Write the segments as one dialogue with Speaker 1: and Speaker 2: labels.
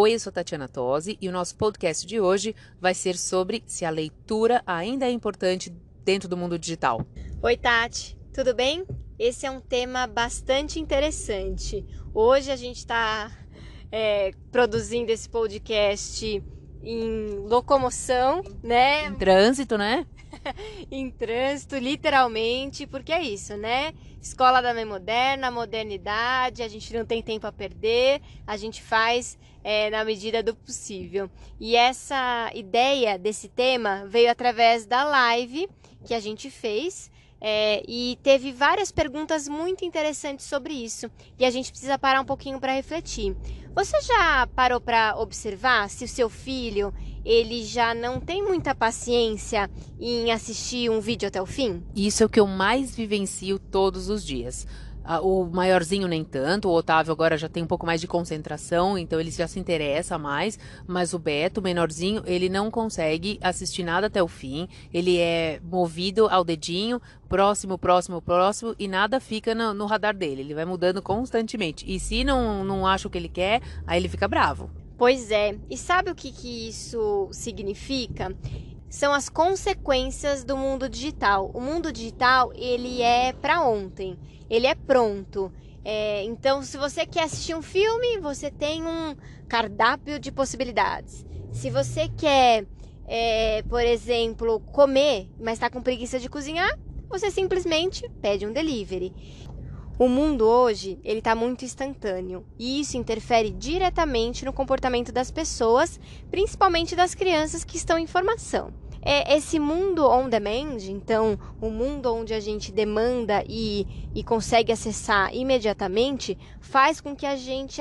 Speaker 1: Oi, eu sou Tatiana Tosi e o nosso podcast de hoje vai ser sobre se a leitura ainda é importante dentro do mundo digital.
Speaker 2: Oi, Tati, tudo bem? Esse é um tema bastante interessante. Hoje a gente está é, produzindo esse podcast em locomoção, né?
Speaker 1: Em trânsito, né?
Speaker 2: em trânsito, literalmente, porque é isso, né? Escola da Mãe Moderna, modernidade, a gente não tem tempo a perder, a gente faz é, na medida do possível. E essa ideia desse tema veio através da live que a gente fez é, e teve várias perguntas muito interessantes sobre isso e a gente precisa parar um pouquinho para refletir. Você já parou para observar se o seu filho ele já não tem muita paciência em assistir um vídeo até o fim?
Speaker 1: Isso é o que eu mais vivencio todos os dias. O maiorzinho nem tanto, o Otávio agora já tem um pouco mais de concentração, então ele já se interessa mais, mas o Beto, o menorzinho, ele não consegue assistir nada até o fim, ele é movido ao dedinho, próximo, próximo, próximo, e nada fica no, no radar dele, ele vai mudando constantemente. E se não, não acha o que ele quer, aí ele fica bravo.
Speaker 2: Pois é, e sabe o que, que isso significa? São as consequências do mundo digital. O mundo digital ele é para ontem, ele é pronto. É, então, se você quer assistir um filme, você tem um cardápio de possibilidades. Se você quer, é, por exemplo, comer, mas está com preguiça de cozinhar, você simplesmente pede um delivery. O mundo hoje ele está muito instantâneo e isso interfere diretamente no comportamento das pessoas, principalmente das crianças que estão em formação. É esse mundo on demand, então o mundo onde a gente demanda e, e consegue acessar imediatamente, faz com que a gente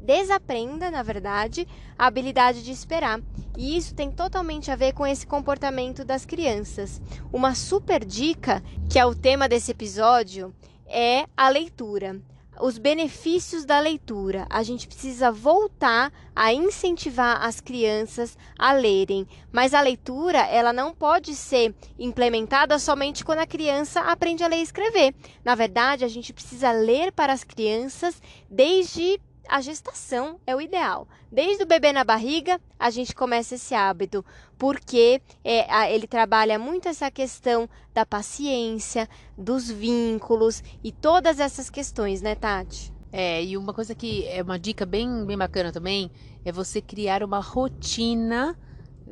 Speaker 2: desaprenda, na verdade, a habilidade de esperar. E isso tem totalmente a ver com esse comportamento das crianças. Uma super dica, que é o tema desse episódio, é a leitura. Os benefícios da leitura. A gente precisa voltar a incentivar as crianças a lerem, mas a leitura ela não pode ser implementada somente quando a criança aprende a ler e escrever. Na verdade, a gente precisa ler para as crianças desde a gestação é o ideal. Desde o bebê na barriga, a gente começa esse hábito, porque é, a, ele trabalha muito essa questão da paciência, dos vínculos e todas essas questões, né, Tati?
Speaker 1: É, e uma coisa que é uma dica bem, bem bacana também é você criar uma rotina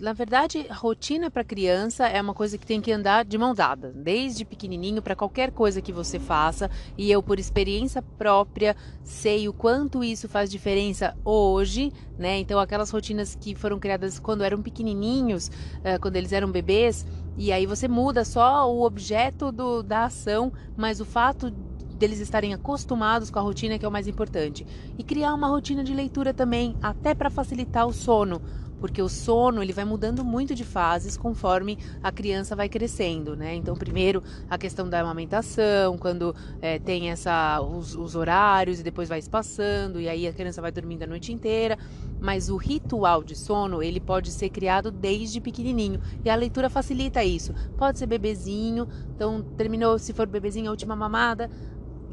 Speaker 1: na verdade, rotina para criança é uma coisa que tem que andar de mão dada, desde pequenininho para qualquer coisa que você faça. E eu, por experiência própria, sei o quanto isso faz diferença hoje, né? Então, aquelas rotinas que foram criadas quando eram pequenininhos, uh, quando eles eram bebês, e aí você muda só o objeto do, da ação, mas o fato deles estarem acostumados com a rotina que é o mais importante. E criar uma rotina de leitura também, até para facilitar o sono porque o sono ele vai mudando muito de fases conforme a criança vai crescendo, né? Então, primeiro a questão da amamentação, quando é, tem essa os, os, horários e depois vai espaçando e aí a criança vai dormindo a noite inteira. Mas o ritual de sono ele pode ser criado desde pequenininho e a leitura facilita isso. Pode ser bebezinho, então terminou se for bebezinho a última mamada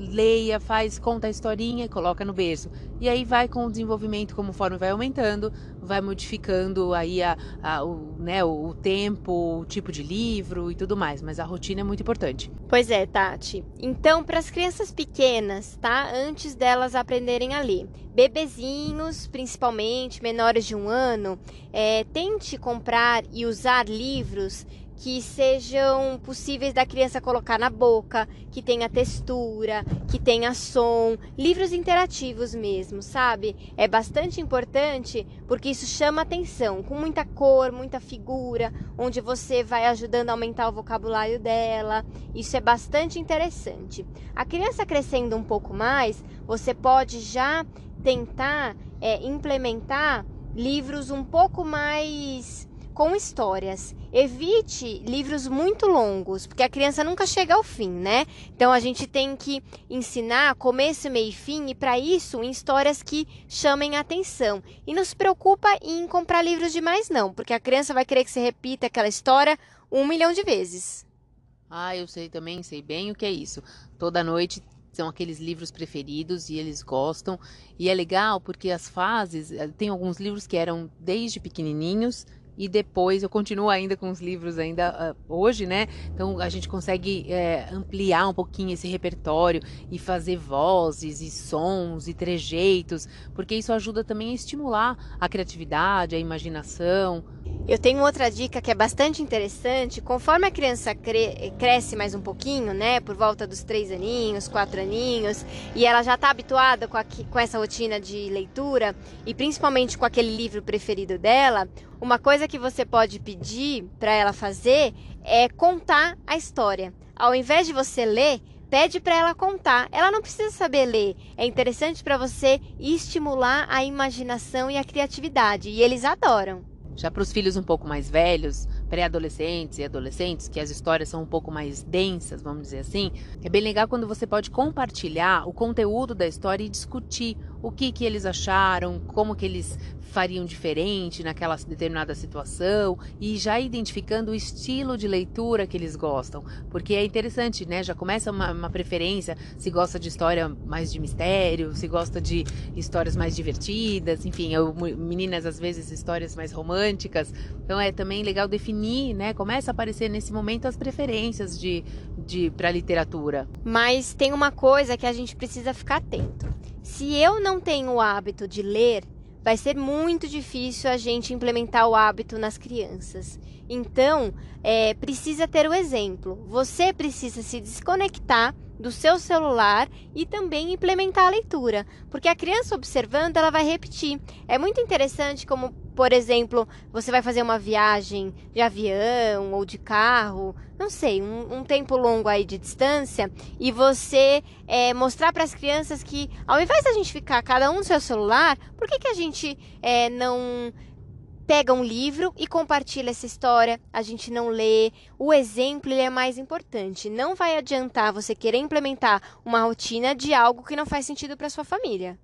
Speaker 1: leia, faz, conta a historinha e coloca no berço. E aí vai com o desenvolvimento, conforme vai aumentando, vai modificando aí a, a o, né, o, tempo, o tipo de livro e tudo mais. Mas a rotina é muito importante.
Speaker 2: Pois é, Tati. Então, para as crianças pequenas, tá? Antes delas aprenderem a ler, bebezinhos, principalmente menores de um ano, é, tente comprar e usar livros que sejam possíveis da criança colocar na boca, que tenha textura, que tenha som, livros interativos mesmo, sabe? É bastante importante porque isso chama atenção, com muita cor, muita figura, onde você vai ajudando a aumentar o vocabulário dela. Isso é bastante interessante. A criança crescendo um pouco mais, você pode já tentar é, implementar livros um pouco mais com histórias. Evite livros muito longos, porque a criança nunca chega ao fim, né? Então a gente tem que ensinar começo, meio e fim, e para isso em histórias que chamem atenção. E não se preocupa em comprar livros demais, não, porque a criança vai querer que você repita aquela história um milhão de vezes.
Speaker 1: Ah, eu sei também, sei bem o que é isso. Toda noite são aqueles livros preferidos e eles gostam. E é legal porque as fases, eh, tem alguns livros que eram desde pequenininhos e depois eu continuo ainda com os livros ainda uh, hoje, né? Então a gente consegue é, ampliar um pouquinho esse repertório e fazer vozes e sons e trejeitos, porque isso ajuda também a estimular a criatividade, a imaginação.
Speaker 2: Eu tenho outra dica que é bastante interessante. Conforme a criança cre cresce mais um pouquinho, né, por volta dos três aninhos, quatro aninhos, e ela já está habituada com, a, com essa rotina de leitura e principalmente com aquele livro preferido dela, uma coisa que você pode pedir para ela fazer é contar a história. Ao invés de você ler, pede para ela contar. Ela não precisa saber ler. É interessante para você estimular a imaginação e a criatividade, e eles adoram.
Speaker 1: Já para os filhos um pouco mais velhos, pré-adolescentes e adolescentes, que as histórias são um pouco mais densas, vamos dizer assim, é bem legal quando você pode compartilhar o conteúdo da história e discutir o que, que eles acharam, como que eles fariam diferente naquela determinada situação e já identificando o estilo de leitura que eles gostam, porque é interessante, né? Já começa uma, uma preferência se gosta de história mais de mistério, se gosta de histórias mais divertidas, enfim, eu, meninas às vezes histórias mais românticas. Então é também legal definir, né? Começa a aparecer nesse momento as preferências de, de para literatura.
Speaker 2: Mas tem uma coisa que a gente precisa ficar atento. Se eu não tenho o hábito de ler, vai ser muito difícil a gente implementar o hábito nas crianças. Então, é, precisa ter o exemplo. Você precisa se desconectar do seu celular e também implementar a leitura, porque a criança observando ela vai repetir. É muito interessante como, por exemplo, você vai fazer uma viagem de avião ou de carro, não sei, um, um tempo longo aí de distância e você é, mostrar para as crianças que ao invés da gente ficar cada um no seu celular, por que, que a gente é, não pega um livro e compartilha essa história, a gente não lê. O exemplo é mais importante. Não vai adiantar você querer implementar uma rotina de algo que não faz sentido para sua família.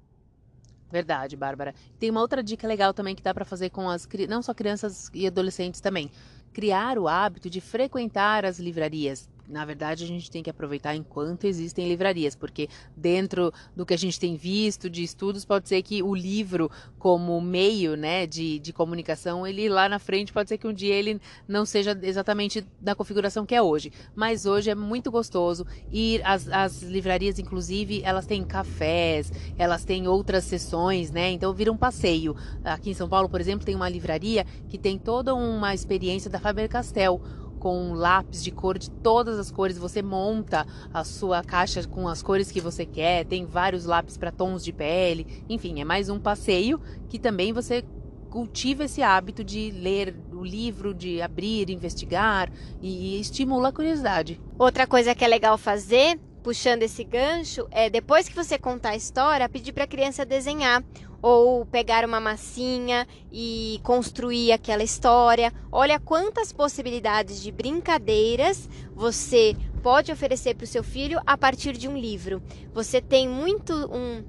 Speaker 1: Verdade, Bárbara. Tem uma outra dica legal também que dá para fazer com as não só crianças e adolescentes também. Criar o hábito de frequentar as livrarias na verdade, a gente tem que aproveitar enquanto existem livrarias, porque dentro do que a gente tem visto de estudos, pode ser que o livro, como meio né, de, de comunicação, ele lá na frente pode ser que um dia ele não seja exatamente da configuração que é hoje. Mas hoje é muito gostoso e as, as livrarias, inclusive, elas têm cafés, elas têm outras sessões, né? Então vira um passeio. Aqui em São Paulo, por exemplo, tem uma livraria que tem toda uma experiência da Faber-Castell com lápis de cor de todas as cores. Você monta a sua caixa com as cores que você quer. Tem vários lápis para tons de pele. Enfim, é mais um passeio que também você cultiva esse hábito de ler o livro, de abrir, investigar e estimula a curiosidade.
Speaker 2: Outra coisa que é legal fazer puxando esse gancho, é depois que você contar a história, pedir para a criança desenhar ou pegar uma massinha e construir aquela história. Olha quantas possibilidades de brincadeiras você pode oferecer para o seu filho a partir de um livro. Você tem muito um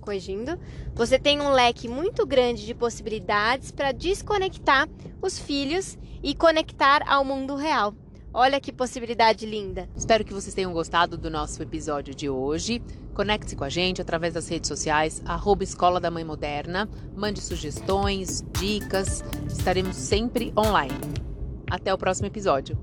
Speaker 2: corrigindo, você tem um leque muito grande de possibilidades para desconectar os filhos e conectar ao mundo real. Olha que possibilidade linda.
Speaker 1: Espero que vocês tenham gostado do nosso episódio de hoje. Conecte-se com a gente através das redes sociais, arroba Escola da Mãe Moderna. Mande sugestões, dicas. Estaremos sempre online. Até o próximo episódio.